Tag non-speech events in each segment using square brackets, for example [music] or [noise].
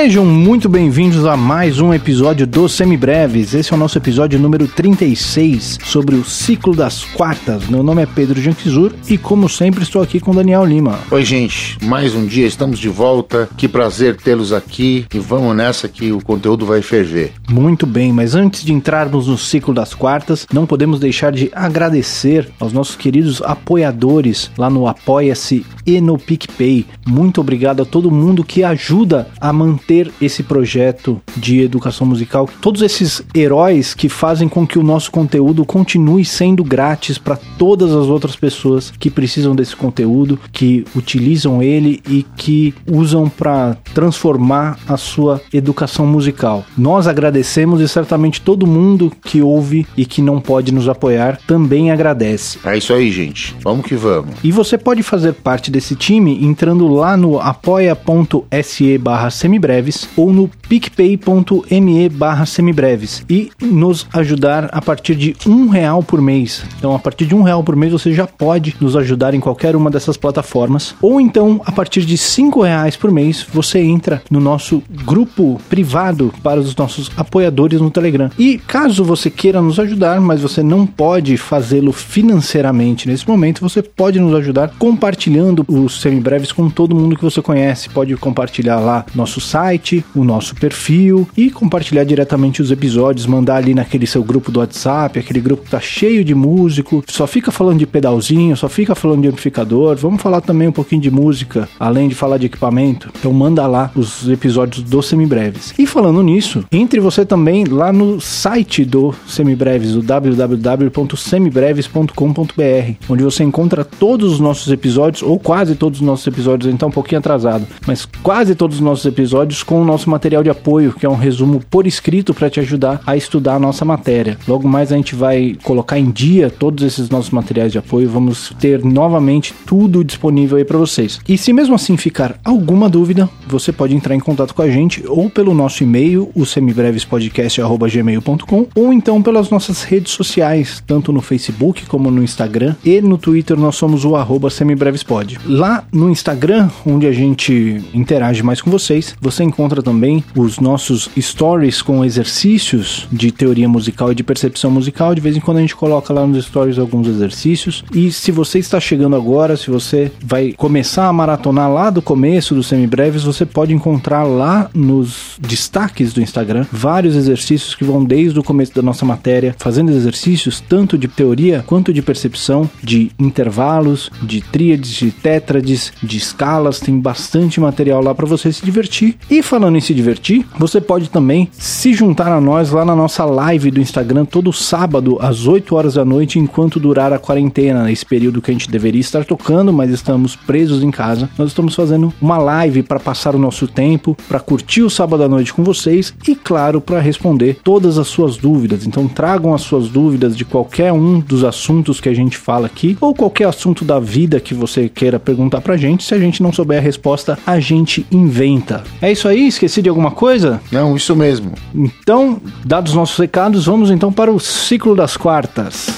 Sejam muito bem-vindos a mais um episódio do Semibreves. Esse é o nosso episódio número 36 sobre o ciclo das quartas. Meu nome é Pedro Janquizur e, como sempre, estou aqui com Daniel Lima. Oi, gente. Mais um dia, estamos de volta. Que prazer tê-los aqui e vamos nessa que o conteúdo vai ferver. Muito bem, mas antes de entrarmos no ciclo das quartas, não podemos deixar de agradecer aos nossos queridos apoiadores lá no Apoia-se e no PicPay. Muito obrigado a todo mundo que ajuda a manter esse projeto de educação musical. Todos esses heróis que fazem com que o nosso conteúdo continue sendo grátis para todas as outras pessoas que precisam desse conteúdo, que utilizam ele e que usam para transformar a sua educação musical. Nós agradecemos e certamente todo mundo que ouve e que não pode nos apoiar também agradece. É isso aí, gente. Vamos que vamos. E você pode fazer parte desse time entrando lá no apoia.se barra semibreves ou no picpay.me barra semibreves e nos ajudar a partir de um real por mês. Então, a partir de um real por mês você já pode nos ajudar em qualquer uma dessas plataformas. Ou então, a partir de cinco reais por mês, você entra no nosso grupo privado para os nossos apoiadores no Telegram. E caso você queira nos ajudar, mas você não pode fazê-lo financeiramente nesse momento, você pode nos ajudar compartilhando os semibreves com todo mundo que você conhece. Pode compartilhar lá nosso site, o nosso perfil e compartilhar diretamente os episódios, mandar ali naquele seu grupo do WhatsApp, aquele grupo que tá cheio de músico, só fica falando de pedalzinho, só fica falando de amplificador. Vamos falar também um pouquinho de música, além de falar de equipamento. Então manda lá os episódios do Semibreves. E falando nisso, entre você também lá no site do Semibreves, o www.semibreves.com.br, onde você encontra todos os nossos episódios, ou quase todos os nossos episódios, então um pouquinho atrasado, mas quase todos os nossos episódios com o nosso material de apoio, que é um resumo por escrito para te ajudar a estudar a nossa matéria. Logo mais a gente vai colocar em dia todos esses nossos materiais de apoio, vamos ter novamente tudo disponível aí para vocês. E se mesmo assim ficar alguma dúvida, você pode entrar em contato com a gente ou pelo nosso e-mail, o semibrevespodcast@gmail.com, ou então pelas nossas redes sociais, tanto no Facebook como no Instagram e no Twitter nós somos o arroba semibrevespod. Lá no Instagram, onde a gente interage mais com vocês, você encontra também os nossos stories com exercícios de teoria musical e de percepção musical. De vez em quando a gente coloca lá nos stories alguns exercícios. E se você está chegando agora, se você vai começar a maratonar lá do começo dos semibreves, você pode encontrar lá nos destaques do Instagram vários exercícios que vão desde o começo da nossa matéria, fazendo exercícios tanto de teoria quanto de percepção, de intervalos, de tríades, de tétrades, de escalas. Tem bastante material lá para você se divertir. E falando em se divertir, você pode também se juntar a nós lá na nossa live do Instagram todo sábado às 8 horas da noite, enquanto durar a quarentena, esse período que a gente deveria estar tocando, mas estamos presos em casa. Nós estamos fazendo uma live para passar o nosso tempo, para curtir o sábado à noite com vocês e, claro, para responder todas as suas dúvidas. Então, tragam as suas dúvidas de qualquer um dos assuntos que a gente fala aqui ou qualquer assunto da vida que você queira perguntar pra gente. Se a gente não souber a resposta, a gente inventa. É isso aí? Esqueci de alguma coisa? Não, isso mesmo. Então, dados os nossos recados, vamos então para o ciclo das quartas.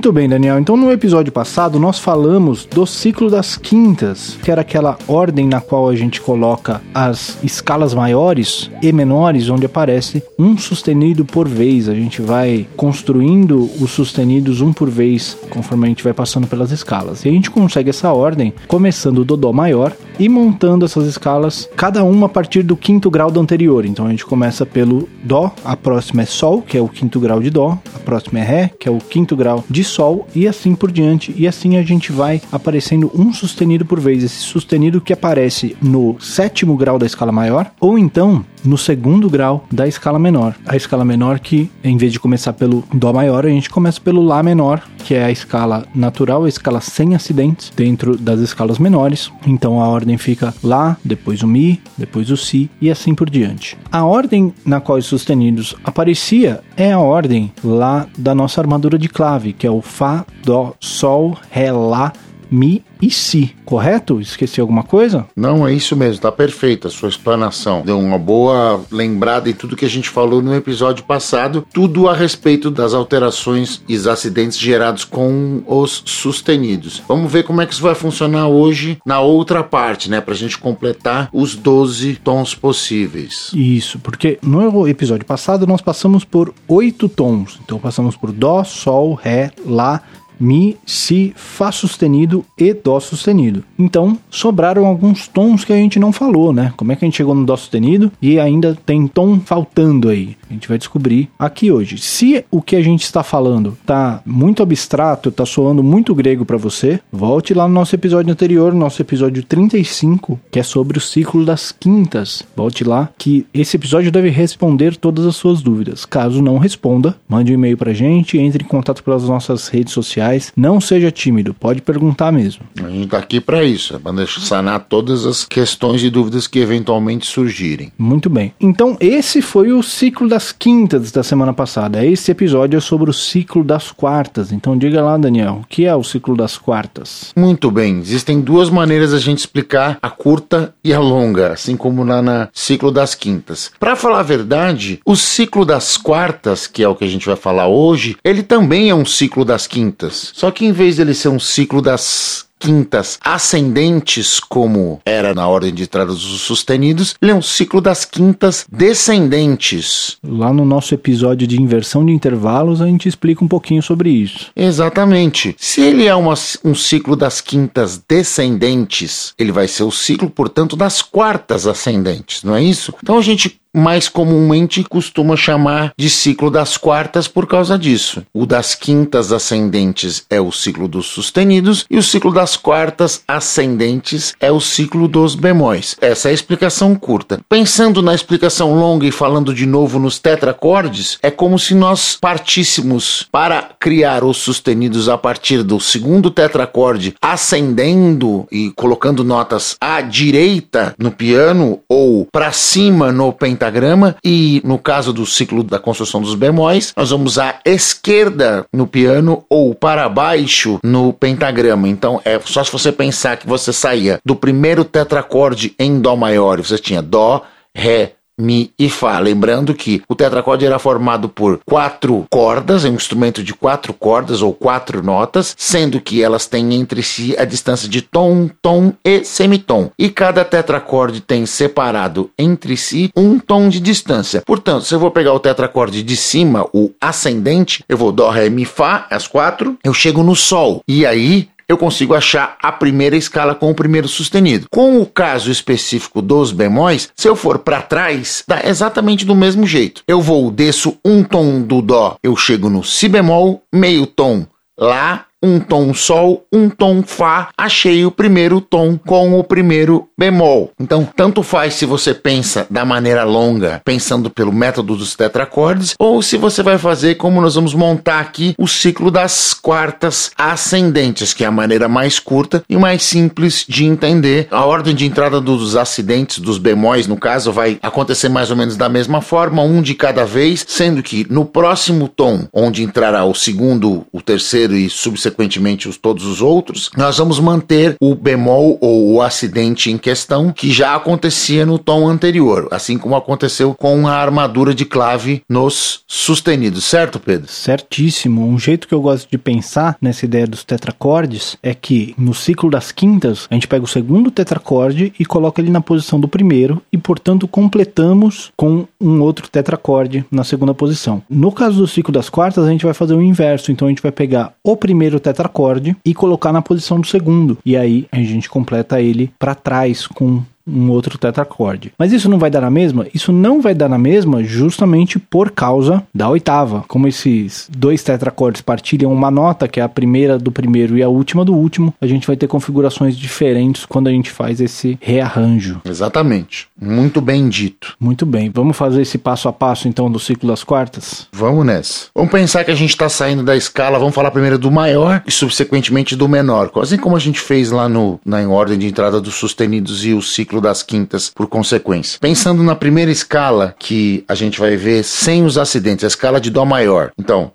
Muito bem, Daniel. Então, no episódio passado, nós falamos do ciclo das quintas, que era aquela ordem na qual a gente coloca as escalas maiores e menores, onde aparece um sustenido por vez. A gente vai construindo os sustenidos um por vez, conforme a gente vai passando pelas escalas. E a gente consegue essa ordem começando do Dó maior e montando essas escalas, cada uma a partir do quinto grau do anterior. Então, a gente começa pelo Dó, a próxima é Sol, que é o quinto grau de Dó, a próxima é Ré, que é o quinto grau de Sol e assim por diante. E assim a gente vai aparecendo um sustenido por vez. Esse sustenido que aparece no sétimo grau da escala maior, ou então no segundo grau da escala menor. A escala menor que, em vez de começar pelo Dó maior, a gente começa pelo Lá menor, que é a escala natural, a escala sem acidentes, dentro das escalas menores. Então a ordem fica Lá, depois o Mi, depois o Si e assim por diante. A ordem na qual os sustenidos aparecia é a ordem lá da nossa armadura de clave, que é o Fá, Dó, Sol, Ré, Lá, Mi e si, correto? Esqueci alguma coisa? Não, é isso mesmo, tá perfeita a sua explanação. Deu uma boa lembrada em tudo que a gente falou no episódio passado, tudo a respeito das alterações e acidentes gerados com os sustenidos. Vamos ver como é que isso vai funcionar hoje na outra parte, né? Pra gente completar os 12 tons possíveis. Isso, porque no episódio passado nós passamos por oito tons. Então passamos por Dó, Sol, Ré, Lá, Mi, Si, Fá sustenido e Dó sustenido. Então, sobraram alguns tons que a gente não falou, né? Como é que a gente chegou no Dó sustenido e ainda tem tom faltando aí? A gente vai descobrir aqui hoje. Se o que a gente está falando tá muito abstrato, tá soando muito grego para você, volte lá no nosso episódio anterior, nosso episódio 35, que é sobre o ciclo das quintas. Volte lá que esse episódio deve responder todas as suas dúvidas. Caso não responda, mande um e-mail pra gente, entre em contato pelas nossas redes sociais. Não seja tímido, pode perguntar mesmo. A gente tá aqui para isso, é para sanar todas as questões e dúvidas que eventualmente surgirem. Muito bem. Então, esse foi o ciclo das das quintas da semana passada. Esse episódio é sobre o ciclo das quartas. Então diga lá, Daniel, o que é o ciclo das quartas? Muito bem, existem duas maneiras a gente explicar a curta e a longa, assim como lá na ciclo das quintas. Para falar a verdade, o ciclo das quartas, que é o que a gente vai falar hoje, ele também é um ciclo das quintas. Só que em vez dele ser um ciclo das quintas ascendentes, como era na ordem de entrada dos sustenidos, ele é um ciclo das quintas descendentes. Lá no nosso episódio de inversão de intervalos, a gente explica um pouquinho sobre isso. Exatamente. Se ele é uma, um ciclo das quintas descendentes, ele vai ser o ciclo, portanto, das quartas ascendentes, não é isso? Então a gente mais comumente costuma chamar de ciclo das quartas por causa disso. O das quintas ascendentes é o ciclo dos sustenidos e o ciclo das quartas ascendentes é o ciclo dos bemóis. Essa é a explicação curta. Pensando na explicação longa e falando de novo nos tetracordes, é como se nós partíssemos para criar os sustenidos a partir do segundo tetracorde ascendendo e colocando notas à direita no piano ou para cima no pentagrama pentagrama e no caso do ciclo da construção dos bemóis, nós vamos à esquerda no piano ou para baixo no pentagrama. Então é só se você pensar que você saía do primeiro tetracorde em dó maior, você tinha dó, ré, Mi e Fá. Lembrando que o tetracorde era formado por quatro cordas, é um instrumento de quatro cordas ou quatro notas, sendo que elas têm entre si a distância de tom, tom e semitom. E cada tetracorde tem separado entre si um tom de distância. Portanto, se eu vou pegar o tetracorde de cima, o ascendente, eu vou Dó, Ré, Mi, Fá, as quatro, eu chego no Sol. E aí eu consigo achar a primeira escala com o primeiro sustenido. Com o caso específico dos bemóis, se eu for para trás, dá exatamente do mesmo jeito. Eu vou, desço um tom do Dó, eu chego no Si bemol, meio tom Lá um tom sol, um tom fá, achei o primeiro tom com o primeiro bemol. Então, tanto faz se você pensa da maneira longa, pensando pelo método dos tetracordes, ou se você vai fazer como nós vamos montar aqui o ciclo das quartas ascendentes, que é a maneira mais curta e mais simples de entender. A ordem de entrada dos acidentes, dos bemóis, no caso, vai acontecer mais ou menos da mesma forma, um de cada vez, sendo que no próximo tom, onde entrará o segundo, o terceiro e subsequente consequentemente os, todos os outros, nós vamos manter o bemol ou o acidente em questão que já acontecia no tom anterior, assim como aconteceu com a armadura de clave nos sustenidos, certo, Pedro? Certíssimo. Um jeito que eu gosto de pensar nessa ideia dos tetracordes é que no ciclo das quintas, a gente pega o segundo tetracorde e coloca ele na posição do primeiro e, portanto, completamos com um outro tetracorde na segunda posição. No caso do ciclo das quartas, a gente vai fazer o inverso, então a gente vai pegar o primeiro tetracorde e colocar na posição do segundo. E aí a gente completa ele para trás com um outro tetracorde. Mas isso não vai dar na mesma? Isso não vai dar na mesma justamente por causa da oitava. Como esses dois tetracordes partilham uma nota, que é a primeira do primeiro e a última do último, a gente vai ter configurações diferentes quando a gente faz esse rearranjo. Exatamente. Muito bem dito. Muito bem. Vamos fazer esse passo a passo então do ciclo das quartas? Vamos nessa. Vamos pensar que a gente está saindo da escala, vamos falar primeiro do maior e subsequentemente do menor. Assim como a gente fez lá no, na ordem de entrada dos sustenidos e o ciclo das quintas por consequência. Pensando na primeira escala que a gente vai ver sem os acidentes, a escala de Dó maior. Então,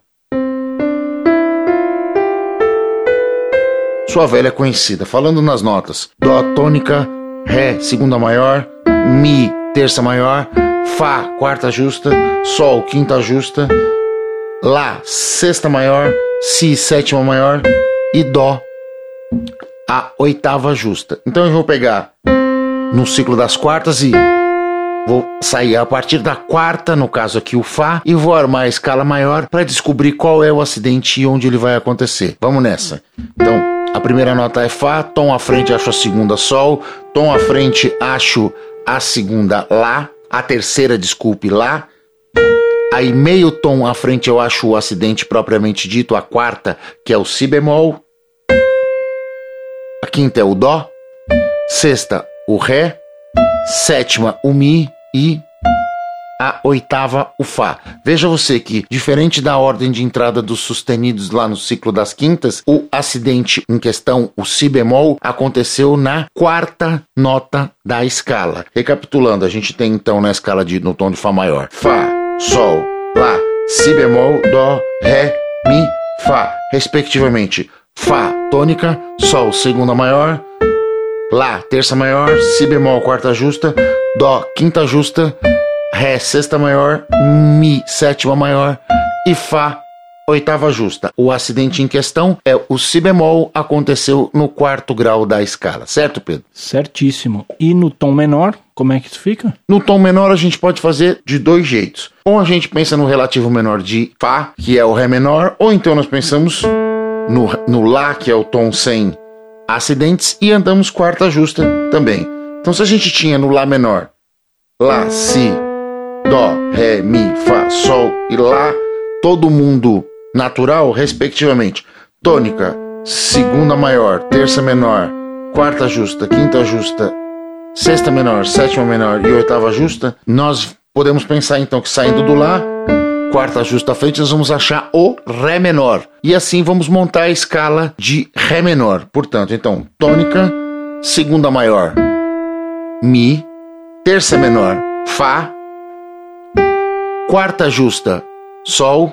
sua velha conhecida. Falando nas notas: Dó tônica, Ré segunda maior, Mi terça maior, Fá quarta justa, Sol quinta justa, Lá sexta maior, Si sétima maior e Dó a oitava justa. Então eu vou pegar no ciclo das quartas e Vou sair a partir da quarta, no caso aqui o Fá, e vou armar a escala maior para descobrir qual é o acidente e onde ele vai acontecer. Vamos nessa. Então, a primeira nota é Fá, tom à frente acho a segunda Sol, tom à frente acho a segunda Lá, a terceira, desculpe, Lá. Aí meio tom à frente eu acho o acidente propriamente dito, a quarta, que é o Si bemol. A quinta é o Dó. Sexta, o Ré. Sétima, o Mi e a oitava, o Fá. Veja você que, diferente da ordem de entrada dos sustenidos lá no ciclo das quintas, o acidente em questão, o Si bemol, aconteceu na quarta nota da escala. Recapitulando, a gente tem então na escala de no tom de Fá maior: Fá, Sol, Lá, Si bemol, Dó, Ré, Mi, Fá, respectivamente. Fá, tônica, Sol, segunda maior, Lá, terça maior, Si bemol, quarta justa, Dó, quinta justa, Ré, sexta maior, Mi, sétima maior e Fá, oitava justa. O acidente em questão é o Si bemol, aconteceu no quarto grau da escala, certo, Pedro? Certíssimo. E no tom menor, como é que isso fica? No tom menor a gente pode fazer de dois jeitos. Ou a gente pensa no relativo menor de Fá, que é o Ré menor, ou então nós pensamos no, no Lá, que é o tom sem acidentes e andamos quarta justa também. Então, se a gente tinha no Lá menor Lá, Si, Dó, Ré, Mi, Fá, Sol e Lá, todo mundo natural, respectivamente. Tônica, segunda maior, terça menor, quarta justa, quinta justa, sexta menor, sétima menor e oitava justa. Nós podemos pensar então que saindo do Lá quarta justa à frente, nós vamos achar o Ré menor. E assim vamos montar a escala de Ré menor. Portanto, então, tônica, segunda maior, Mi, terça menor, Fá, quarta justa, Sol,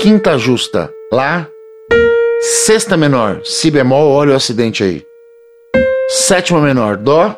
quinta justa, Lá, sexta menor, Si bemol, olha o acidente aí, sétima menor, Dó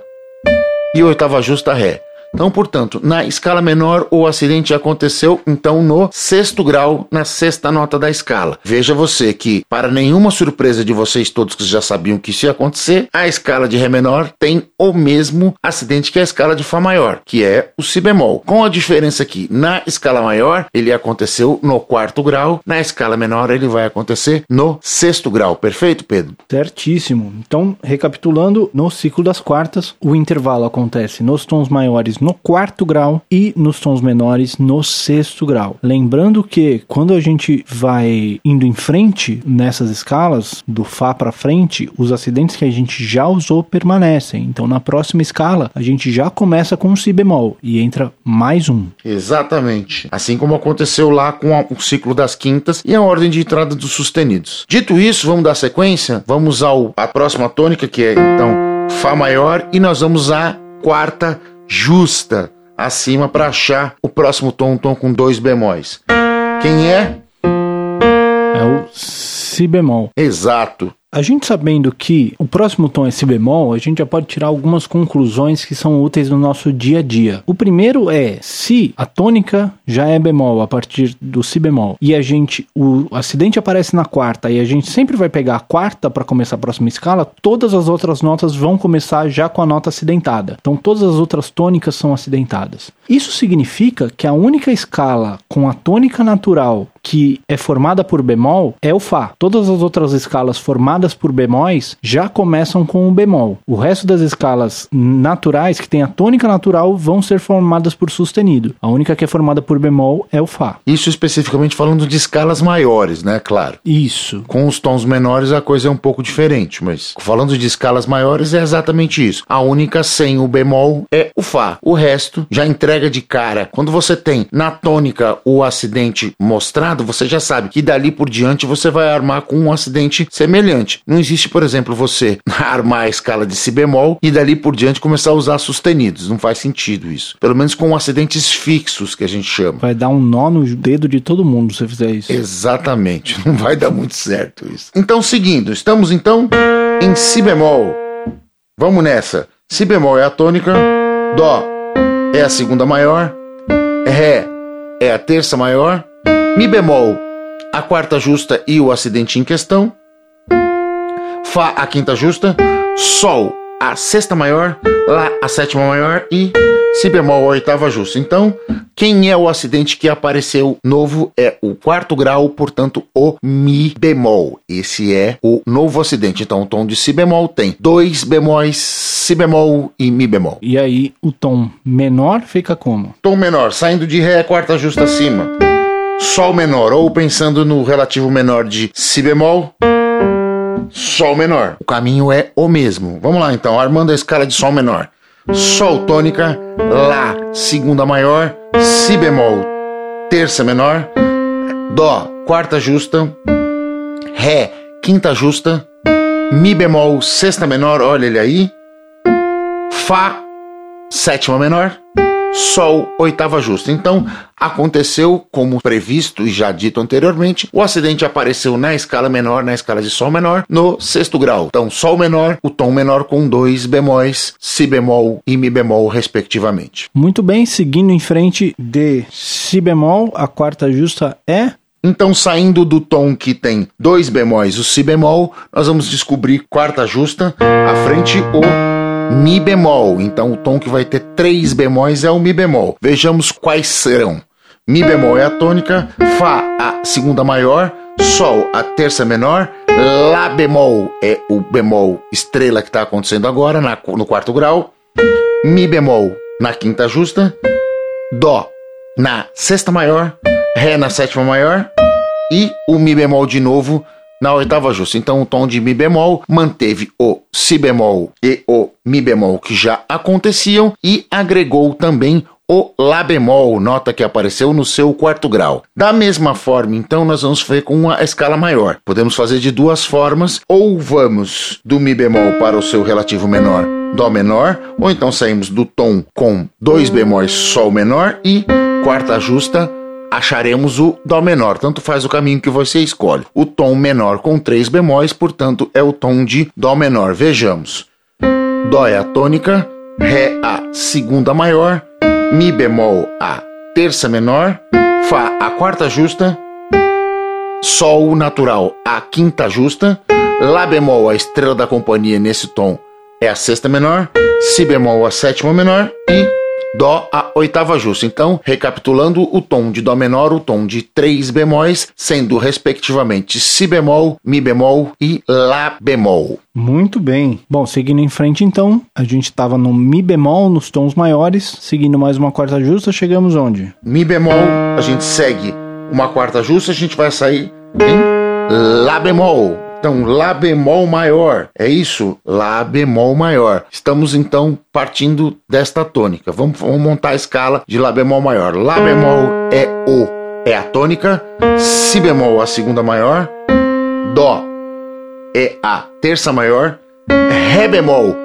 e oitava justa, Ré. Então, portanto, na escala menor, o acidente aconteceu então no sexto grau, na sexta nota da escala. Veja você que, para nenhuma surpresa de vocês todos que já sabiam que isso ia acontecer, a escala de Ré menor tem o mesmo acidente que a escala de Fá maior, que é o Si bemol. Com a diferença que na escala maior ele aconteceu no quarto grau, na escala menor ele vai acontecer no sexto grau. Perfeito, Pedro? Certíssimo. Então, recapitulando, no ciclo das quartas, o intervalo acontece nos tons maiores no quarto grau e nos tons menores no sexto grau. Lembrando que quando a gente vai indo em frente nessas escalas, do Fá para frente, os acidentes que a gente já usou permanecem. Então na próxima escala, a gente já começa com um Si bemol e entra mais um. Exatamente. Assim como aconteceu lá com o ciclo das quintas e a ordem de entrada dos sustenidos. Dito isso, vamos dar sequência? Vamos ao a próxima tônica, que é então Fá maior, e nós vamos à quarta justa acima para achar o próximo tom, um tom com dois bemóis. Quem é? É o Si bemol. Exato. A gente sabendo que o próximo tom é Si bemol, a gente já pode tirar algumas conclusões que são úteis no nosso dia a dia. O primeiro é se a tônica já é bemol a partir do Si bemol e a gente o acidente aparece na quarta e a gente sempre vai pegar a quarta para começar a próxima escala, todas as outras notas vão começar já com a nota acidentada. Então todas as outras tônicas são acidentadas. Isso significa que a única escala com a tônica natural que é formada por bemol é o Fá. Todas as outras escalas formadas por bemóis já começam com o bemol. O resto das escalas naturais que tem a tônica natural vão ser formadas por sustenido. A única que é formada por bemol é o Fá. Isso especificamente falando de escalas maiores, né? Claro. Isso. Com os tons menores a coisa é um pouco diferente, mas falando de escalas maiores é exatamente isso. A única sem o bemol é o Fá. O resto já entrega de cara. Quando você tem na tônica o acidente mostrado, você já sabe que dali por diante você vai armar com um acidente semelhante. Diante. Não existe, por exemplo, você [laughs] armar a escala de si bemol e dali por diante começar a usar sustenidos. Não faz sentido isso. Pelo menos com acidentes fixos que a gente chama. Vai dar um nó no dedo de todo mundo se você fizer isso. Exatamente. [laughs] Não vai dar muito certo isso. Então, seguindo, estamos então em si bemol. Vamos nessa. Si bemol é a tônica, dó é a segunda maior, ré é a terça maior, mi bemol a quarta justa e o acidente em questão, Fá a quinta justa, Sol a sexta maior, Lá a sétima maior e Si bemol a oitava justa. Então, quem é o acidente que apareceu novo é o quarto grau, portanto, o Mi bemol. Esse é o novo acidente. Então, o tom de Si bemol tem dois bemóis, Si bemol e Mi bemol. E aí, o tom menor fica como? Tom menor, saindo de Ré, quarta justa acima. Sol menor, ou pensando no relativo menor de Si bemol, Sol menor. O caminho é o mesmo. Vamos lá então, armando a escala de Sol menor. Sol tônica, Lá segunda maior, Si bemol terça menor, Dó quarta justa, Ré quinta justa, Mi bemol sexta menor, olha ele aí, Fá sétima menor, Sol, oitava justa. Então, aconteceu como previsto e já dito anteriormente, o acidente apareceu na escala menor, na escala de Sol menor, no sexto grau. Então, Sol menor, o tom menor com dois bemóis, Si bemol e Mi bemol, respectivamente. Muito bem, seguindo em frente de Si bemol, a quarta justa é então, saindo do tom que tem dois bemóis, o Si bemol, nós vamos descobrir quarta justa, à frente o Mi bemol. Então o tom que vai ter três bemóis é o Mi bemol. Vejamos quais serão. Mi bemol é a tônica, Fá a segunda maior, Sol a terça menor, Lá bemol é o bemol estrela que está acontecendo agora na, no quarto grau, Mi bemol na quinta justa, Dó na sexta maior, Ré na sétima maior e o Mi bemol de novo na oitava justa. Então o tom de Mi bemol manteve o Si bemol e o Mi bemol que já aconteciam e agregou também o Lá bemol, nota que apareceu no seu quarto grau. Da mesma forma, então, nós vamos fazer com a escala maior. Podemos fazer de duas formas, ou vamos do Mi bemol para o seu relativo menor, Dó menor, ou então saímos do tom com dois bemóis Sol menor e quarta justa acharemos o Dó menor, tanto faz o caminho que você escolhe. O tom menor com três bemóis, portanto, é o tom de Dó menor. Vejamos. Dó é a tônica, Ré a segunda maior, Mi bemol a terça menor, Fá a quarta justa, Sol natural a quinta justa, Lá bemol a estrela da companhia nesse tom é a sexta menor, Si bemol a sétima menor e Dó a oitava justa. Então, recapitulando, o tom de Dó menor, o tom de três bemóis, sendo respectivamente Si bemol, Mi bemol e Lá bemol. Muito bem. Bom, seguindo em frente então, a gente estava no Mi bemol, nos tons maiores, seguindo mais uma quarta justa, chegamos onde? Mi bemol, a gente segue uma quarta justa, a gente vai sair em Lá bemol. Então, Lá bemol maior. É isso? Lá bemol maior. Estamos então partindo desta tônica. Vamos, vamos montar a escala de Lá bemol maior. Lá bemol é O, é a tônica. Si bemol, a segunda maior. Dó é a terça maior. Ré bemol,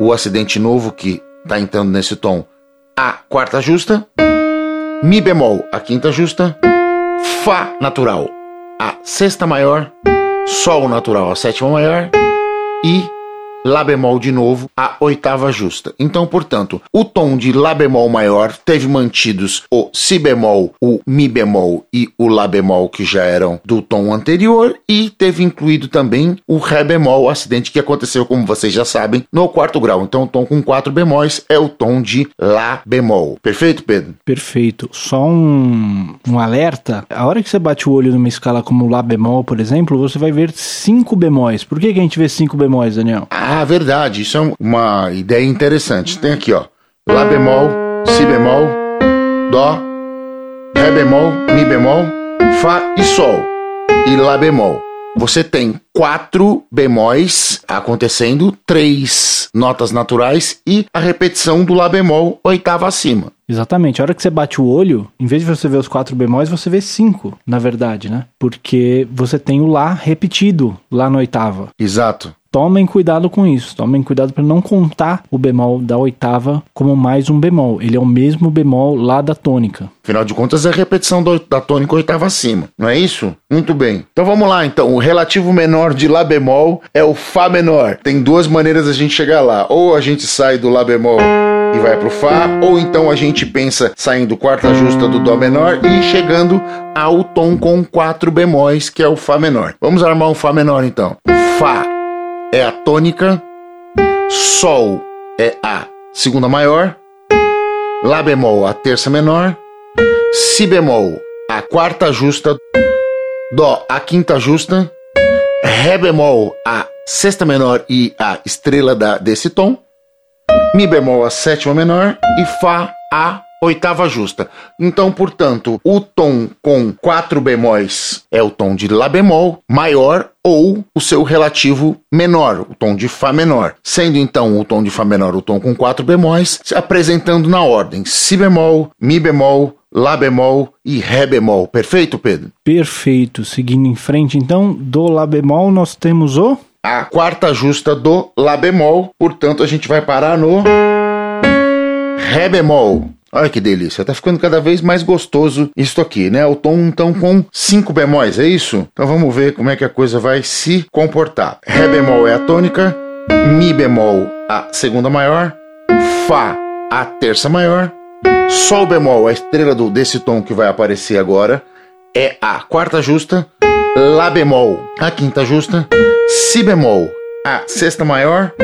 o acidente novo que está entrando nesse tom, a quarta justa. Mi bemol, a quinta justa. Fá natural, a sexta maior. Sol natural a sétima maior e Lá bemol de novo a oitava justa. Então, portanto, o tom de Lá bemol maior teve mantidos o Si bemol, o Mi bemol e o Lá bemol que já eram do tom anterior e teve incluído também o Ré bemol, acidente que aconteceu, como vocês já sabem, no quarto grau. Então, o tom com quatro bemóis é o tom de Lá bemol. Perfeito, Pedro? Perfeito. Só um, um alerta: a hora que você bate o olho numa escala como Lá bemol, por exemplo, você vai ver cinco bemóis. Por que, que a gente vê cinco bemóis, Daniel? Ah, verdade. Isso é uma ideia interessante. Tem aqui, ó. Lá bemol, Si bemol, Dó, Ré bemol, Mi bemol, Fá e Sol. E Lá bemol. Você tem quatro bemóis acontecendo, três notas naturais e a repetição do Lá bemol oitava acima. Exatamente. A hora que você bate o olho, em vez de você ver os quatro bemóis, você vê cinco, na verdade, né? Porque você tem o Lá repetido lá na oitava. Exato. Tomem cuidado com isso. Tomem cuidado para não contar o bemol da oitava como mais um bemol. Ele é o mesmo bemol lá da tônica. Afinal de contas, é a repetição da tônica oitava acima, não é isso? Muito bem. Então vamos lá, então. O relativo menor de Lá bemol é o Fá menor. Tem duas maneiras a gente chegar lá. Ou a gente sai do Lá bemol e vai pro Fá, ou então a gente pensa saindo quarta justa do Dó menor e chegando ao tom com quatro bemóis, que é o Fá menor. Vamos armar um Fá menor então. Fá é a tônica, Sol é a segunda maior, Lá bemol a terça menor, Si bemol a quarta justa, Dó a quinta justa, Ré bemol a sexta menor e a estrela da, desse tom, Mi bemol a sétima menor e Fá a oitava justa. Então, portanto, o tom com quatro bemóis é o tom de Lá bemol maior ou o seu relativo menor, o tom de Fá menor. Sendo então o tom de Fá menor o tom com quatro bemóis, se apresentando na ordem Si bemol, Mi bemol, Lá bemol e Ré bemol. Perfeito, Pedro? Perfeito. Seguindo em frente, então, do Lá bemol nós temos o. A quarta justa do Lá bemol, portanto a gente vai parar no Ré bemol. Olha que delícia, tá ficando cada vez mais gostoso isso aqui, né? O tom então com cinco bemóis, é isso? Então vamos ver como é que a coisa vai se comportar. Ré bemol é a tônica, Mi bemol a segunda maior, Fá a terça maior, Sol bemol, a estrela do, desse tom que vai aparecer agora, é a quarta justa, Lá bemol, a quinta justa, Si bemol, a sexta maior,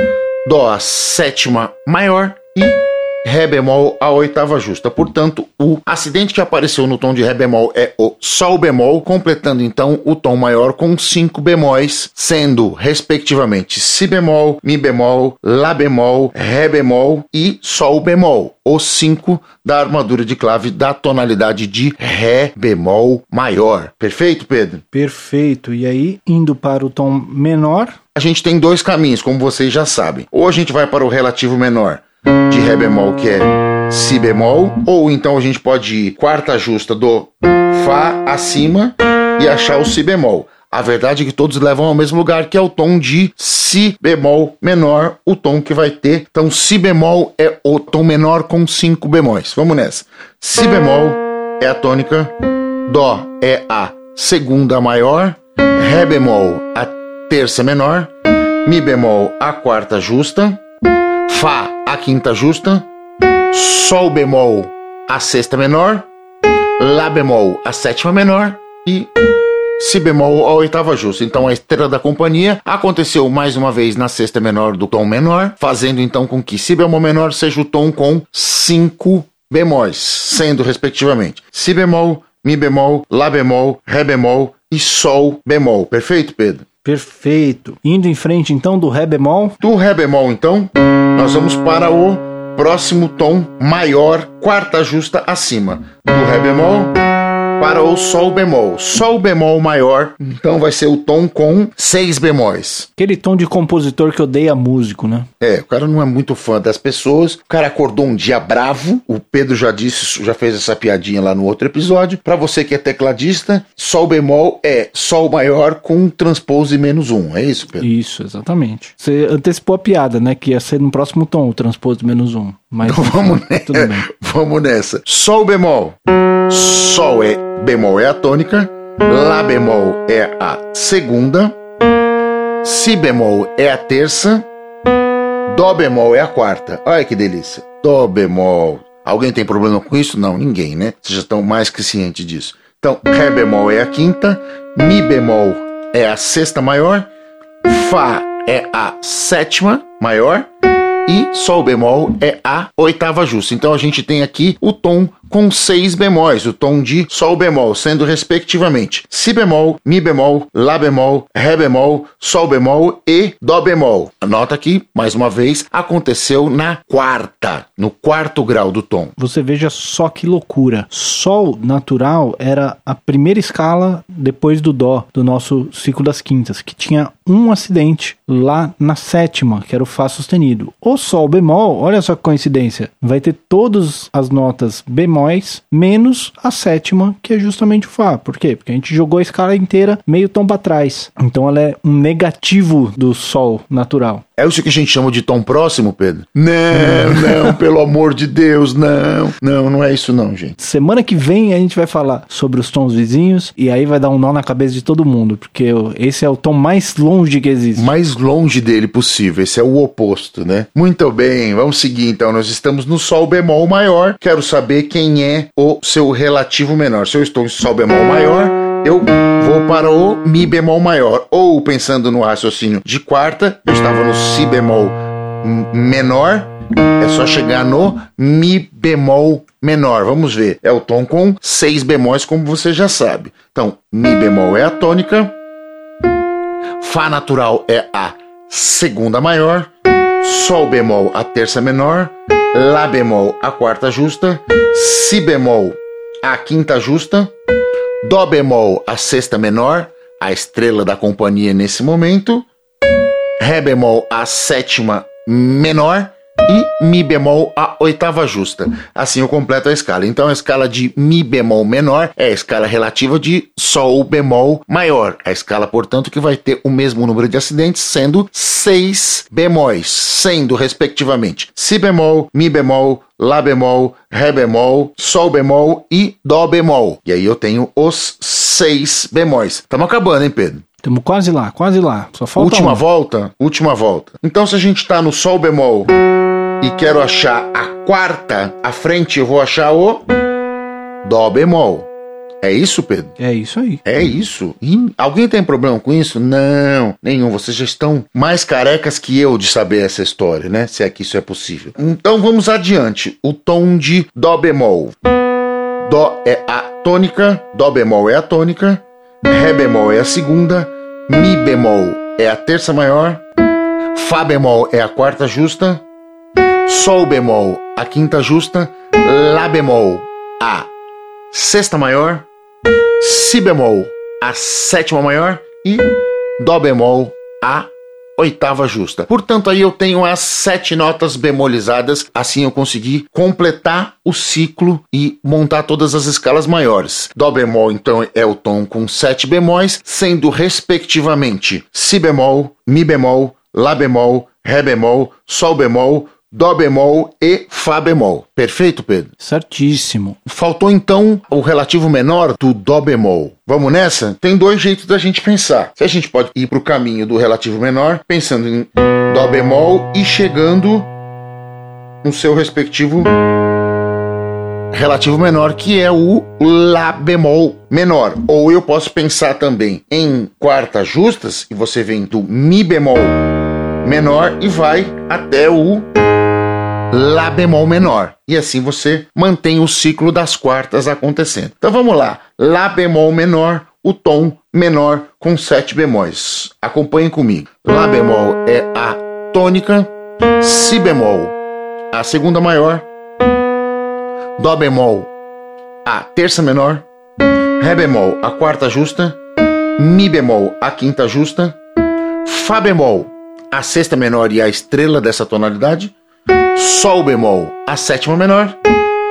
Dó, a sétima maior e Ré bemol a oitava justa. Portanto, o acidente que apareceu no tom de Ré bemol é o Sol bemol, completando então o tom maior com cinco bemóis, sendo respectivamente Si bemol, Mi bemol, Lá bemol, Ré bemol e Sol bemol. Os cinco da armadura de clave da tonalidade de Ré bemol maior. Perfeito, Pedro? Perfeito. E aí, indo para o tom menor. A gente tem dois caminhos, como vocês já sabem. Ou a gente vai para o relativo menor de Ré bemol, que é Si bemol, ou então a gente pode ir quarta justa do Fá acima e achar o Si bemol. A verdade é que todos levam ao mesmo lugar, que é o tom de Si bemol menor, o tom que vai ter. Então, Si bemol é o tom menor com cinco bemóis. Vamos nessa. Si bemol é a tônica, Dó é a segunda maior, Ré bemol a terça menor, Mi bemol a quarta justa, Fá a quinta justa, Sol bemol a sexta menor, Lá bemol a sétima menor e Si bemol a oitava justa. Então a estrela da companhia aconteceu mais uma vez na sexta menor do tom menor, fazendo então com que Si bemol menor seja o tom com cinco bemóis, sendo respectivamente Si bemol, Mi bemol, Lá bemol, Ré bemol e Sol bemol. Perfeito, Pedro? Perfeito. Indo em frente então do Ré bemol. Do Ré bemol, então, nós vamos para o próximo tom maior, quarta justa acima. Do Ré bemol para o Sol bemol. Sol bemol maior, então vai ser o tom com seis bemóis. Aquele tom de compositor que odeia músico, né? É, o cara não é muito fã das pessoas. O cara acordou um dia bravo. O Pedro já disse, já fez essa piadinha lá no outro episódio. Para você que é tecladista, Sol bemol é Sol maior com transpose menos um. É isso, Pedro? Isso, exatamente. Você antecipou a piada, né? Que ia ser no próximo tom, o transpose menos um. Mas então vamos, [laughs] nessa. vamos nessa. Sol bemol. Sol é bemol é a tônica, Lá bemol é a segunda, Si bemol é a terça, Dó bemol é a quarta. Olha que delícia. Dó bemol. Alguém tem problema com isso? Não, ninguém, né? Vocês já estão mais que cientes disso. Então, Ré bemol é a quinta, Mi bemol é a sexta maior, Fá é a sétima maior e Sol bemol é a oitava justa. Então a gente tem aqui o tom com seis bemóis, o tom de sol bemol, sendo respectivamente si bemol, mi bemol, lá bemol, ré bemol, sol bemol e dó bemol. Anota aqui, mais uma vez, aconteceu na quarta, no quarto grau do tom. Você veja só que loucura. Sol natural era a primeira escala depois do dó do nosso ciclo das quintas, que tinha um acidente lá na sétima, que era o Fá sustenido. O Sol bemol, olha só que coincidência, vai ter todas as notas bemóis menos a sétima, que é justamente o Fá. Por quê? Porque a gente jogou a escala inteira meio tom para trás. Então ela é um negativo do Sol natural. É isso que a gente chama de tom próximo, Pedro? Não, [laughs] não, pelo amor de Deus, não. Não, não é isso não, gente. Semana que vem a gente vai falar sobre os tons vizinhos e aí vai dar um nó na cabeça de todo mundo, porque esse é o tom mais longe que existe. Mais longe dele possível, esse é o oposto, né? Muito bem, vamos seguir então. Nós estamos no sol bemol maior. Quero saber quem é o seu relativo menor. Se eu estou em sol bemol maior, eu vou para o Mi bemol maior. Ou pensando no raciocínio de quarta, eu estava no Si bemol menor, é só chegar no Mi bemol menor. Vamos ver. É o tom com seis bemóis, como você já sabe. Então, Mi bemol é a tônica, Fá natural é a segunda maior, Sol bemol a terça menor, Lá bemol a quarta justa, Si bemol a quinta justa, Dó bemol a sexta menor, a estrela da companhia nesse momento, Ré bemol a sétima menor e Mi bemol a oitava justa. Assim eu completo a escala. Então a escala de Mi bemol menor é a escala relativa de Sol bemol maior. A escala, portanto, que vai ter o mesmo número de acidentes, sendo seis bemóis, sendo respectivamente Si bemol, Mi bemol, Lá bemol, Ré bemol, Sol bemol e Dó bemol. E aí eu tenho os seis bemóis. Estamos acabando, hein, Pedro? Estamos quase lá, quase lá. Só falta Última um. volta? Última volta. Então, se a gente está no Sol bemol e quero achar a quarta à frente, eu vou achar o Dó bemol. É isso, Pedro? É isso aí. É isso. E alguém tem problema com isso? Não, nenhum. Vocês já estão mais carecas que eu de saber essa história, né? Se é que isso é possível. Então vamos adiante. O tom de Dó bemol. Dó é a tônica, Dó bemol é a tônica, Ré bemol é a segunda, Mi bemol é a terça maior, Fá bemol é a quarta justa, Sol bemol a quinta justa, Lá bemol a sexta maior, Si bemol a sétima maior e Dó bemol a oitava justa. Portanto, aí eu tenho as sete notas bemolizadas, assim eu consegui completar o ciclo e montar todas as escalas maiores. Dó bemol, então, é o tom com sete bemóis, sendo respectivamente Si bemol, Mi bemol, Lá bemol, Ré bemol, Sol bemol, Dó bemol e Fá bemol. Perfeito, Pedro? Certíssimo. Faltou então o relativo menor do Dó bemol. Vamos nessa? Tem dois jeitos da gente pensar. Se a gente pode ir para o caminho do relativo menor, pensando em Dó bemol e chegando no seu respectivo relativo menor, que é o Lá bemol menor. Ou eu posso pensar também em quartas justas, e você vem do Mi bemol menor e vai até o Lá bemol menor. E assim você mantém o ciclo das quartas acontecendo. Então vamos lá. Lá bemol menor, o tom menor com sete bemóis. Acompanhem comigo. Lá bemol é a tônica, Si bemol a segunda maior, Dó bemol a terça menor, Ré bemol a quarta justa, Mi bemol a quinta justa, Fá bemol a sexta menor e a estrela dessa tonalidade, Sol bemol a sétima menor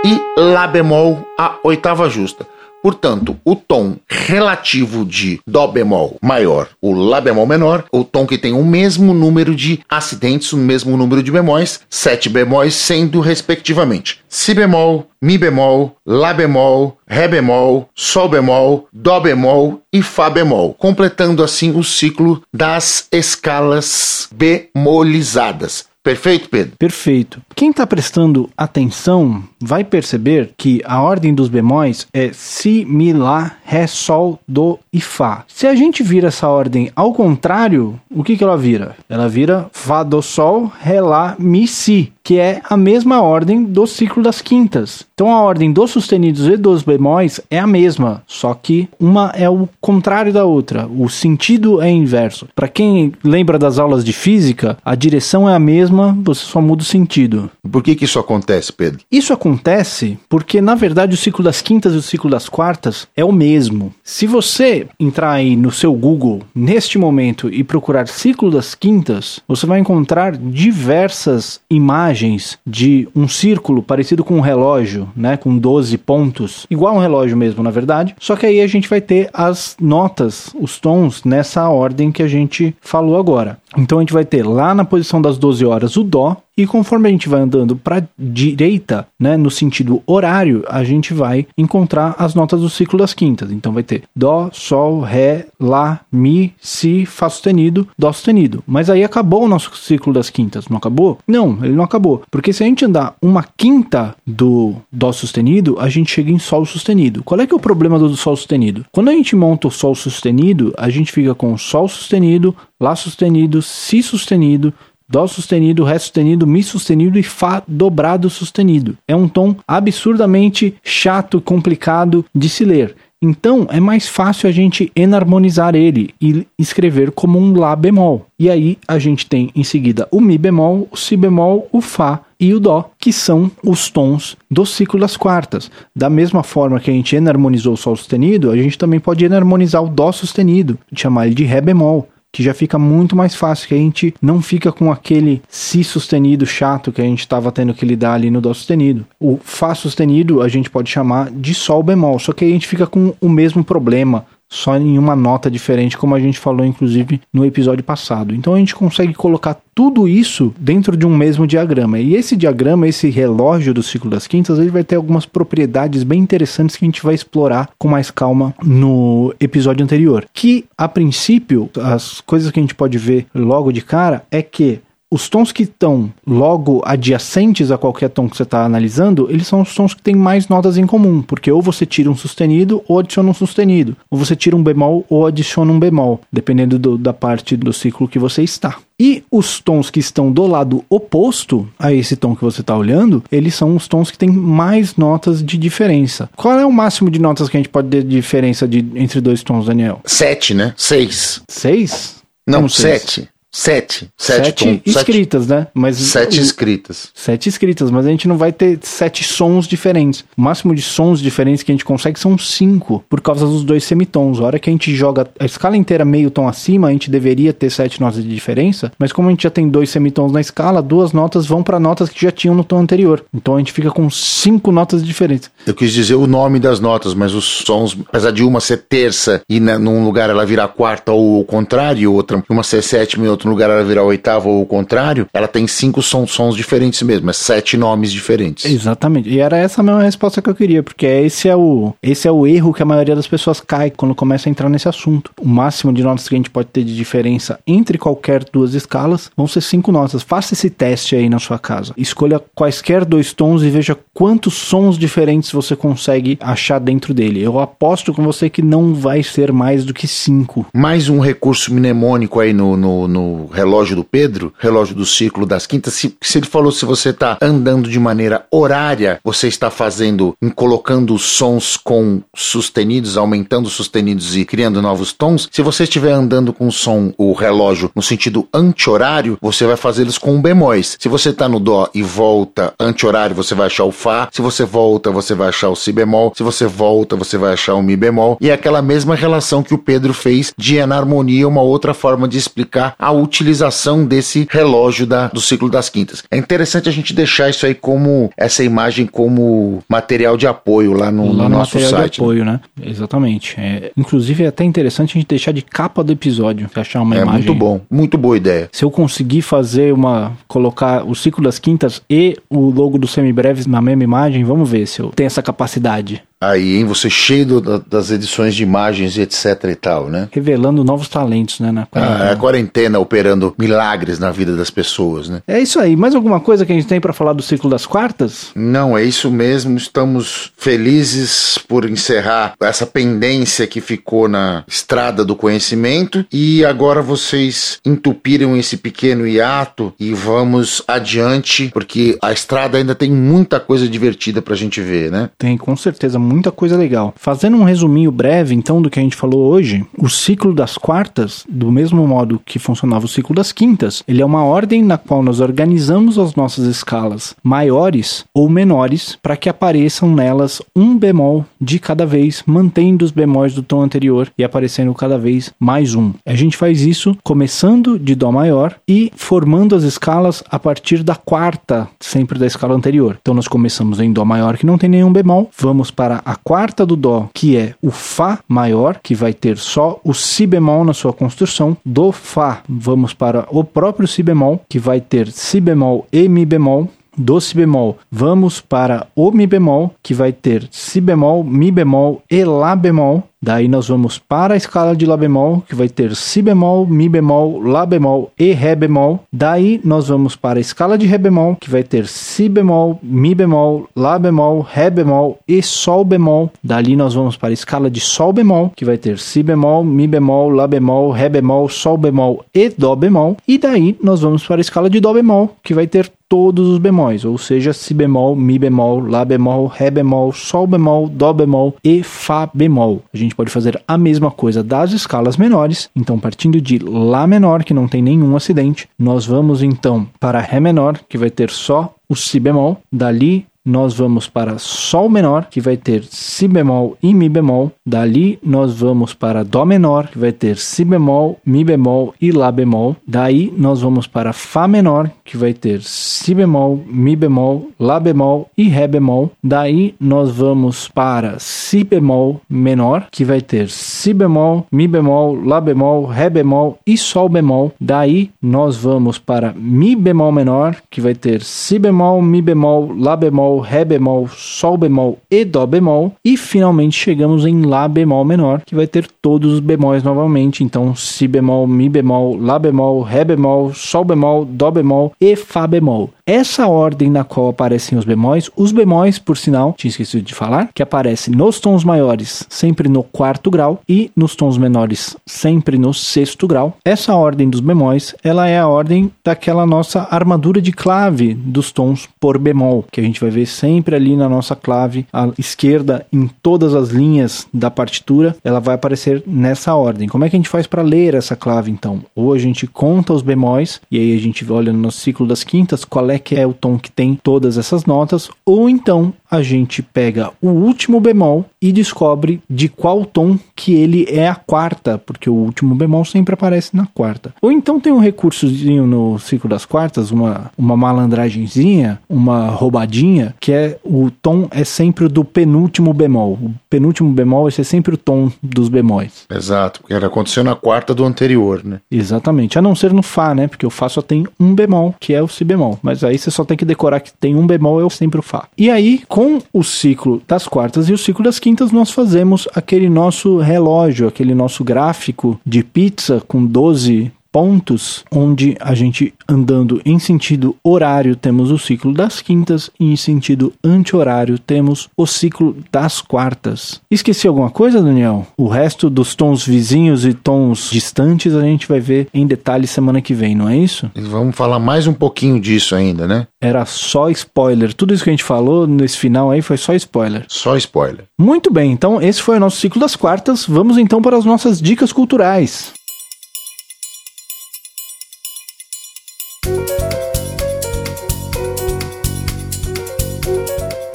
e Lá bemol a oitava justa. Portanto, o tom relativo de Dó bemol maior, o Lá bemol menor, o tom que tem o mesmo número de acidentes, o mesmo número de bemóis, sete bemóis sendo respectivamente Si bemol, Mi bemol, Lá bemol, Ré bemol, Sol bemol, Dó bemol e Fá bemol, completando assim o ciclo das escalas bemolizadas. Perfeito, Pedro? Perfeito. Quem está prestando atenção vai perceber que a ordem dos bemóis é Si, Mi, Lá, Ré, Sol, Dó e Fá. Se a gente vira essa ordem ao contrário, o que, que ela vira? Ela vira Fá, do Sol, Ré, Lá, Mi, Si que é a mesma ordem do ciclo das quintas. Então a ordem dos sustenidos e dos bemóis é a mesma, só que uma é o contrário da outra. O sentido é inverso. Para quem lembra das aulas de física, a direção é a mesma, você só muda o sentido. Por que, que isso acontece, Pedro? Isso acontece porque, na verdade, o ciclo das quintas e o ciclo das quartas é o mesmo. Se você entrar aí no seu Google neste momento e procurar ciclo das quintas, você vai encontrar diversas imagens de um círculo parecido com um relógio, né, com 12 pontos, igual um relógio mesmo, na verdade. Só que aí a gente vai ter as notas, os tons nessa ordem que a gente falou agora. Então a gente vai ter lá na posição das 12 horas o Dó, e conforme a gente vai andando para direita, né, no sentido horário, a gente vai encontrar as notas do ciclo das quintas. Então vai ter Dó, Sol, Ré, Lá, Mi, Si, Fá sustenido, Dó sustenido. Mas aí acabou o nosso ciclo das quintas, não acabou? Não, ele não acabou. Porque se a gente andar uma quinta do Dó sustenido, a gente chega em Sol sustenido. Qual é que é o problema do Sol sustenido? Quando a gente monta o Sol sustenido, a gente fica com Sol sustenido, Lá sustenido, Si sustenido, Dó sustenido, Ré sustenido, Mi sustenido e Fá dobrado sustenido. É um tom absurdamente chato complicado de se ler. Então é mais fácil a gente enarmonizar ele e escrever como um Lá bemol. E aí a gente tem em seguida o Mi bemol, o Si bemol, o Fá e o Dó, que são os tons do ciclo das quartas. Da mesma forma que a gente enarmonizou o Sol sustenido, a gente também pode enarmonizar o Dó sustenido, chamar ele de Ré bemol que já fica muito mais fácil, que a gente não fica com aquele si sustenido chato que a gente estava tendo que lidar ali no dó sustenido. O fá sustenido a gente pode chamar de sol bemol, só que a gente fica com o mesmo problema só em uma nota diferente, como a gente falou inclusive no episódio passado. Então a gente consegue colocar tudo isso dentro de um mesmo diagrama. E esse diagrama, esse relógio do ciclo das quintas, ele vai ter algumas propriedades bem interessantes que a gente vai explorar com mais calma no episódio anterior. Que a princípio, as coisas que a gente pode ver logo de cara é que os tons que estão logo adjacentes a qualquer tom que você está analisando, eles são os tons que têm mais notas em comum, porque ou você tira um sustenido ou adiciona um sustenido, ou você tira um bemol ou adiciona um bemol, dependendo do, da parte do ciclo que você está. E os tons que estão do lado oposto a esse tom que você está olhando, eles são os tons que têm mais notas de diferença. Qual é o máximo de notas que a gente pode ter de diferença de, entre dois tons, Daniel? Sete, né? Seis. Seis? Não, Como sete. Seis? Sete. Sete, sete escritas, sete, né? Mas sete escritas. Sete escritas, mas a gente não vai ter sete sons diferentes. O máximo de sons diferentes que a gente consegue são cinco, por causa dos dois semitons. A hora que a gente joga a escala inteira meio tom acima, a gente deveria ter sete notas de diferença, mas como a gente já tem dois semitons na escala, duas notas vão para notas que já tinham no tom anterior. Então a gente fica com cinco notas diferentes. Eu quis dizer o nome das notas, mas os sons, apesar de uma ser terça e na, num lugar ela virar quarta ou o contrário, outra, uma ser sétima e outra outro lugar ela virar oitava ou o contrário, ela tem cinco sons, sons diferentes mesmo, é sete nomes diferentes. Exatamente. E era essa a mesma resposta que eu queria, porque esse é o, esse é o erro que a maioria das pessoas cai quando começa a entrar nesse assunto. O máximo de notas que a gente pode ter de diferença entre qualquer duas escalas vão ser cinco notas. Faça esse teste aí na sua casa. Escolha quaisquer dois tons e veja quantos sons diferentes você consegue achar dentro dele. Eu aposto com você que não vai ser mais do que cinco. Mais um recurso mnemônico aí no, no, no relógio do Pedro, relógio do ciclo das quintas, se, se ele falou se você está andando de maneira horária, você está fazendo, colocando sons com sustenidos, aumentando sustenidos e criando novos tons. Se você estiver andando com o som, o relógio, no sentido anti-horário, você vai fazê-los com bemóis. Se você está no Dó e volta anti-horário, você vai achar o Fá. Se você volta, você vai achar o Si bemol. Se você volta, você vai achar o Mi bemol. E é aquela mesma relação que o Pedro fez de enarmonia, uma outra forma de explicar a utilização desse relógio da, do ciclo das quintas. É interessante a gente deixar isso aí como essa imagem como material de apoio lá no, lá no, no nosso material site. de né? apoio, né? né? Exatamente. É, inclusive é até interessante a gente deixar de capa do episódio, achar uma é, imagem. É muito bom, muito boa ideia. Se eu conseguir fazer uma colocar o ciclo das quintas e o logo do semibreves na mesma imagem, vamos ver se eu tenho essa capacidade. Aí, hein? Você cheio do, das edições de imagens e etc e tal, né? Revelando novos talentos, né? Na quarentena. Ah, a quarentena operando milagres na vida das pessoas, né? É isso aí. Mais alguma coisa que a gente tem para falar do ciclo das quartas? Não, é isso mesmo. Estamos felizes por encerrar essa pendência que ficou na estrada do conhecimento e agora vocês entupiram esse pequeno hiato e vamos adiante, porque a estrada ainda tem muita coisa divertida pra gente ver, né? Tem, com certeza, muita coisa legal. Fazendo um resuminho breve, então, do que a gente falou hoje, o ciclo das quartas, do mesmo modo que funcionava o ciclo das quintas, ele é uma ordem na qual nós organizamos as nossas escalas maiores ou menores para que apareçam nelas um bemol de cada vez, mantendo os bemóis do tom anterior e aparecendo cada vez mais um. A gente faz isso começando de Dó maior e formando as escalas a partir da quarta, sempre da escala anterior. Então nós começamos em Dó maior, que não tem nenhum bemol, vamos para a quarta do Dó, que é o Fá maior, que vai ter só o Si bemol na sua construção. Do Fá, vamos para o próprio Si bemol, que vai ter Si bemol e Mi bemol do si bemol, vamos para o mi bemol, que vai ter si bemol, mi bemol e lá bemol. Daí nós vamos para a escala de Lá bemol, que vai ter Si bemol, Mi bemol, Lá bemol e Ré bemol. Daí nós vamos para a escala de Ré bemol, que vai ter Si bemol, Mi bemol, Lá bemol, Ré bemol e Sol bemol. Dali nós vamos para a escala de Sol bemol, que vai ter Si bemol, Mi bemol, Lá bemol, Ré bemol, Sol bemol e Dó bemol. E daí nós vamos para a escala de Dó bemol, que vai ter todos os bemóis, ou seja, Si bemol, Mi bemol, Lá bemol, Ré bemol, Sol bemol, Dó bemol e Fá bemol. A gente gente pode fazer a mesma coisa das escalas menores. Então, partindo de Lá menor, que não tem nenhum acidente, nós vamos então para Ré menor, que vai ter só o Si bemol. Dali nós vamos para Sol menor, que vai ter Si bemol e Mi bemol. Dali nós vamos para Dó menor, que vai ter Si bemol, Mi bemol e Lá bemol. Daí nós vamos para Fá menor, que vai ter Si bemol, Mi bemol, Lá bemol e Ré bemol. Daí nós vamos para Si bemol menor, que vai ter Si bemol, Mi bemol, Lá bemol, Ré bemol e Sol bemol. Daí nós vamos para Mi bemol menor, que vai ter Si bemol, Mi bemol, Lá bemol bemol, ré bemol, sol bemol e dó bemol. E finalmente chegamos em lá bemol menor, que vai ter todos os bemóis novamente. Então, si bemol, mi bemol, lá bemol, ré bemol, sol bemol, dó bemol e fá bemol. Essa ordem na qual aparecem os bemóis, os bemóis, por sinal, tinha esquecido de falar, que aparece nos tons maiores sempre no quarto grau e nos tons menores sempre no sexto grau. Essa ordem dos bemóis, ela é a ordem daquela nossa armadura de clave dos tons por bemol, que a gente vai ver sempre ali na nossa clave à esquerda em todas as linhas da partitura, ela vai aparecer nessa ordem. Como é que a gente faz para ler essa clave então? Ou a gente conta os bemóis e aí a gente olha no ciclo das quintas qual é que é o tom que tem todas essas notas, ou então a gente pega o último bemol e descobre de qual tom que ele é a quarta, porque o último bemol sempre aparece na quarta. Ou então tem um recursozinho no ciclo das quartas, uma, uma malandragenzinha, uma roubadinha, que é o tom é sempre o do penúltimo bemol. O penúltimo bemol esse é sempre o tom dos bemóis. Exato, porque era aconteceu na quarta do anterior, né? Exatamente, a não ser no Fá, né? Porque o Fá só tem um bemol, que é o Si bemol. Mas aí você só tem que decorar que tem um bemol, é sempre o Fá. E aí, com com o ciclo das quartas e o ciclo das quintas, nós fazemos aquele nosso relógio, aquele nosso gráfico de pizza com 12 pontos onde a gente andando em sentido horário temos o ciclo das quintas e em sentido anti-horário temos o ciclo das quartas. Esqueci alguma coisa, Daniel? O resto dos tons vizinhos e tons distantes a gente vai ver em detalhe semana que vem, não é isso? Vamos falar mais um pouquinho disso ainda, né? Era só spoiler. Tudo isso que a gente falou nesse final aí foi só spoiler. Só spoiler. Muito bem, então esse foi o nosso ciclo das quartas. Vamos então para as nossas dicas culturais.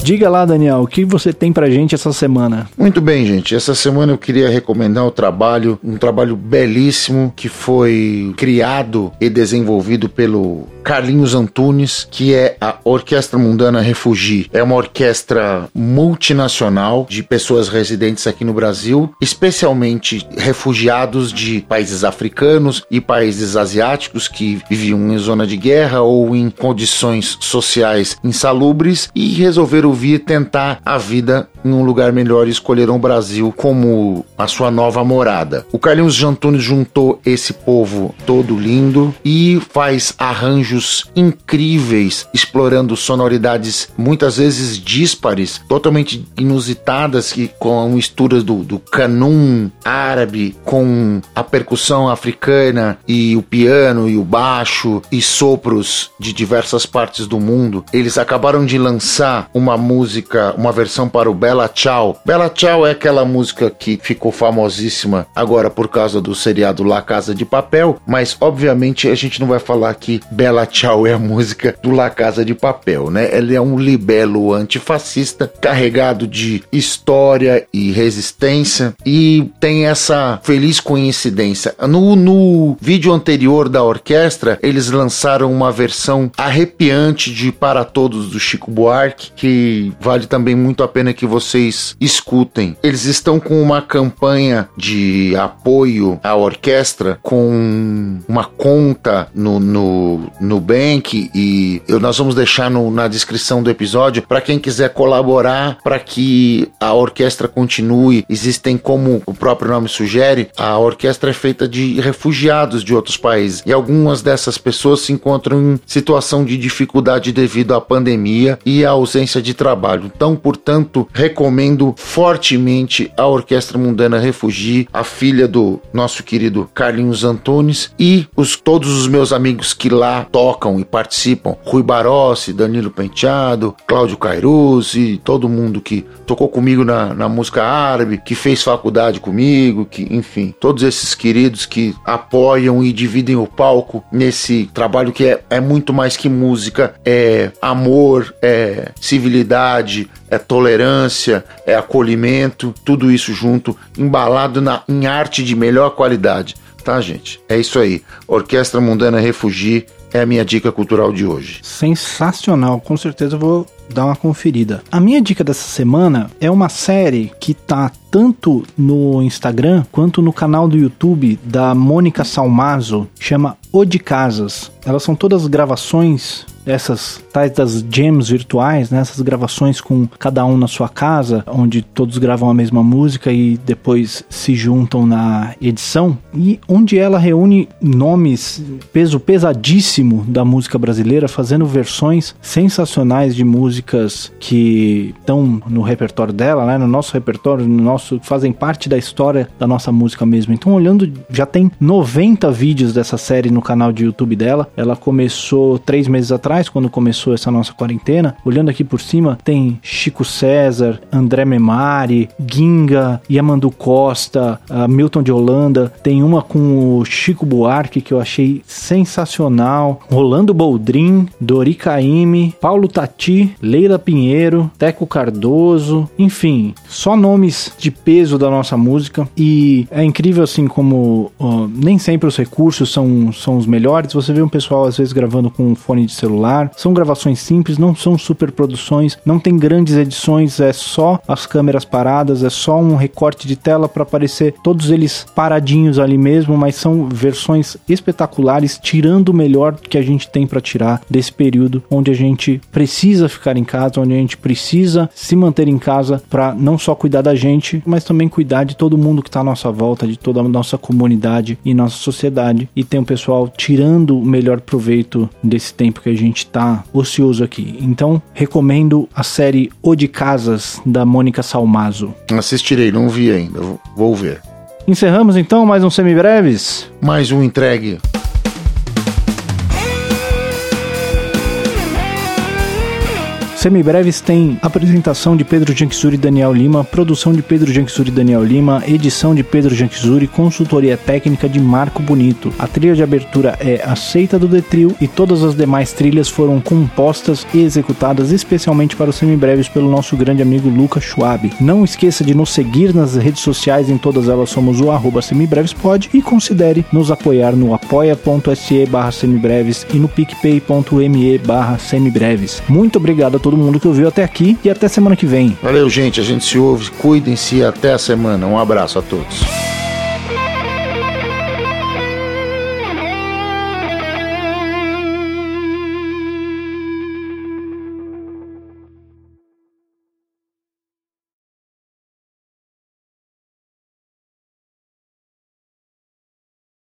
Diga lá, Daniel, o que você tem pra gente essa semana? Muito bem, gente. Essa semana eu queria recomendar o trabalho, um trabalho belíssimo que foi criado e desenvolvido pelo Carlinhos Antunes, que é a Orquestra Mundana Refugi. É uma orquestra multinacional de pessoas residentes aqui no Brasil, especialmente refugiados de países africanos e países asiáticos que viviam em zona de guerra ou em condições sociais insalubres e resolveram vir tentar a vida em um lugar melhor e escolheram o Brasil como a sua nova morada. O Carlinhos Antunes juntou esse povo todo lindo e faz arranjos incríveis, explorando sonoridades muitas vezes díspares, totalmente inusitadas, que com a mistura do, do canum árabe com a percussão africana e o piano e o baixo e sopros de diversas partes do mundo. Eles acabaram de lançar uma música, uma versão para o Bella Ciao. Bella Ciao é aquela música que ficou famosíssima agora por causa do seriado La Casa de Papel, mas obviamente a gente não vai falar que Bella Ciao é a música do La Casa de Papel, né? Ele é um libelo antifascista carregado de história e resistência e tem essa feliz coincidência. No, no vídeo anterior da orquestra, eles lançaram uma versão arrepiante de Para Todos do Chico Buarque, que vale também muito a pena que vocês escutem. Eles estão com uma campanha de apoio à orquestra com uma conta no, no, no Bank e eu, nós vamos deixar no, na descrição do episódio para quem quiser colaborar para que a orquestra continue. Existem, como o próprio nome sugere, a orquestra é feita de refugiados de outros países e algumas dessas pessoas se encontram em situação de dificuldade devido à pandemia e à ausência de trabalho. Então, portanto, recomendo fortemente a Orquestra Mundana Refugi, a filha do nosso querido Carlinhos Antunes e os, todos os meus amigos que lá tocam e participam, Rui Barossi, Danilo Penteado, Cláudio Cairuz e todo mundo que tocou comigo na, na música árabe, que fez faculdade comigo, que enfim, todos esses queridos que apoiam e dividem o palco nesse trabalho que é, é muito mais que música, é amor, é civilidade, é tolerância, é acolhimento, tudo isso junto, embalado na, em arte de melhor qualidade. Tá, gente? É isso aí. Orquestra Mundana Refugi é a minha dica cultural de hoje. Sensacional, com certeza vou dar uma conferida. A minha dica dessa semana é uma série que tá tanto no Instagram quanto no canal do YouTube da Mônica Salmazo, chama O de Casas. Elas são todas gravações essas tais das jams virtuais, né? essas gravações com cada um na sua casa, onde todos gravam a mesma música e depois se juntam na edição, e onde ela reúne nomes, peso pesadíssimo da música brasileira, fazendo versões sensacionais de músicas que estão no repertório dela, né? no nosso repertório, no nosso, fazem parte da história da nossa música mesmo. Então, olhando, já tem 90 vídeos dessa série no canal de YouTube dela. Ela começou três meses atrás quando começou essa nossa quarentena, olhando aqui por cima, tem Chico César, André Memari, Ginga, Yamandu Costa, Milton de Holanda, tem uma com o Chico Buarque que eu achei sensacional, Rolando Boldrin, Dori Caymmi, Paulo Tati, Leila Pinheiro, Teco Cardoso, enfim, só nomes de peso da nossa música. E é incrível assim como nem sempre os recursos são, são os melhores, você vê um pessoal às vezes gravando com um fone de celular celular. São gravações simples, não são super produções, não tem grandes edições, é só as câmeras paradas, é só um recorte de tela para aparecer todos eles paradinhos ali mesmo, mas são versões espetaculares, tirando o melhor que a gente tem para tirar desse período onde a gente precisa ficar em casa, onde a gente precisa se manter em casa para não só cuidar da gente, mas também cuidar de todo mundo que está à nossa volta, de toda a nossa comunidade e nossa sociedade. E tem o pessoal tirando o melhor proveito desse tempo que a gente gente tá ocioso aqui. Então, recomendo a série O de Casas, da Mônica Salmazo. Assistirei, não vi ainda, vou ver. Encerramos então mais um Semibreves? Mais um entregue. Semibreves tem apresentação de Pedro Janquizuri e Daniel Lima, produção de Pedro Janquizuri e Daniel Lima, edição de Pedro Janquizuri, consultoria técnica de Marco Bonito. A trilha de abertura é Aceita do Detril e todas as demais trilhas foram compostas e executadas especialmente para os Semibreves pelo nosso grande amigo Lucas Schwab. Não esqueça de nos seguir nas redes sociais, em todas elas somos o arroba semibrevespod e considere nos apoiar no apoia.se barra semibreves e no picpay.me barra semibreves. Muito obrigado a todos todo mundo que ouviu até aqui e até semana que vem. Valeu, gente. A gente se ouve. Cuidem-se até a semana. Um abraço a todos.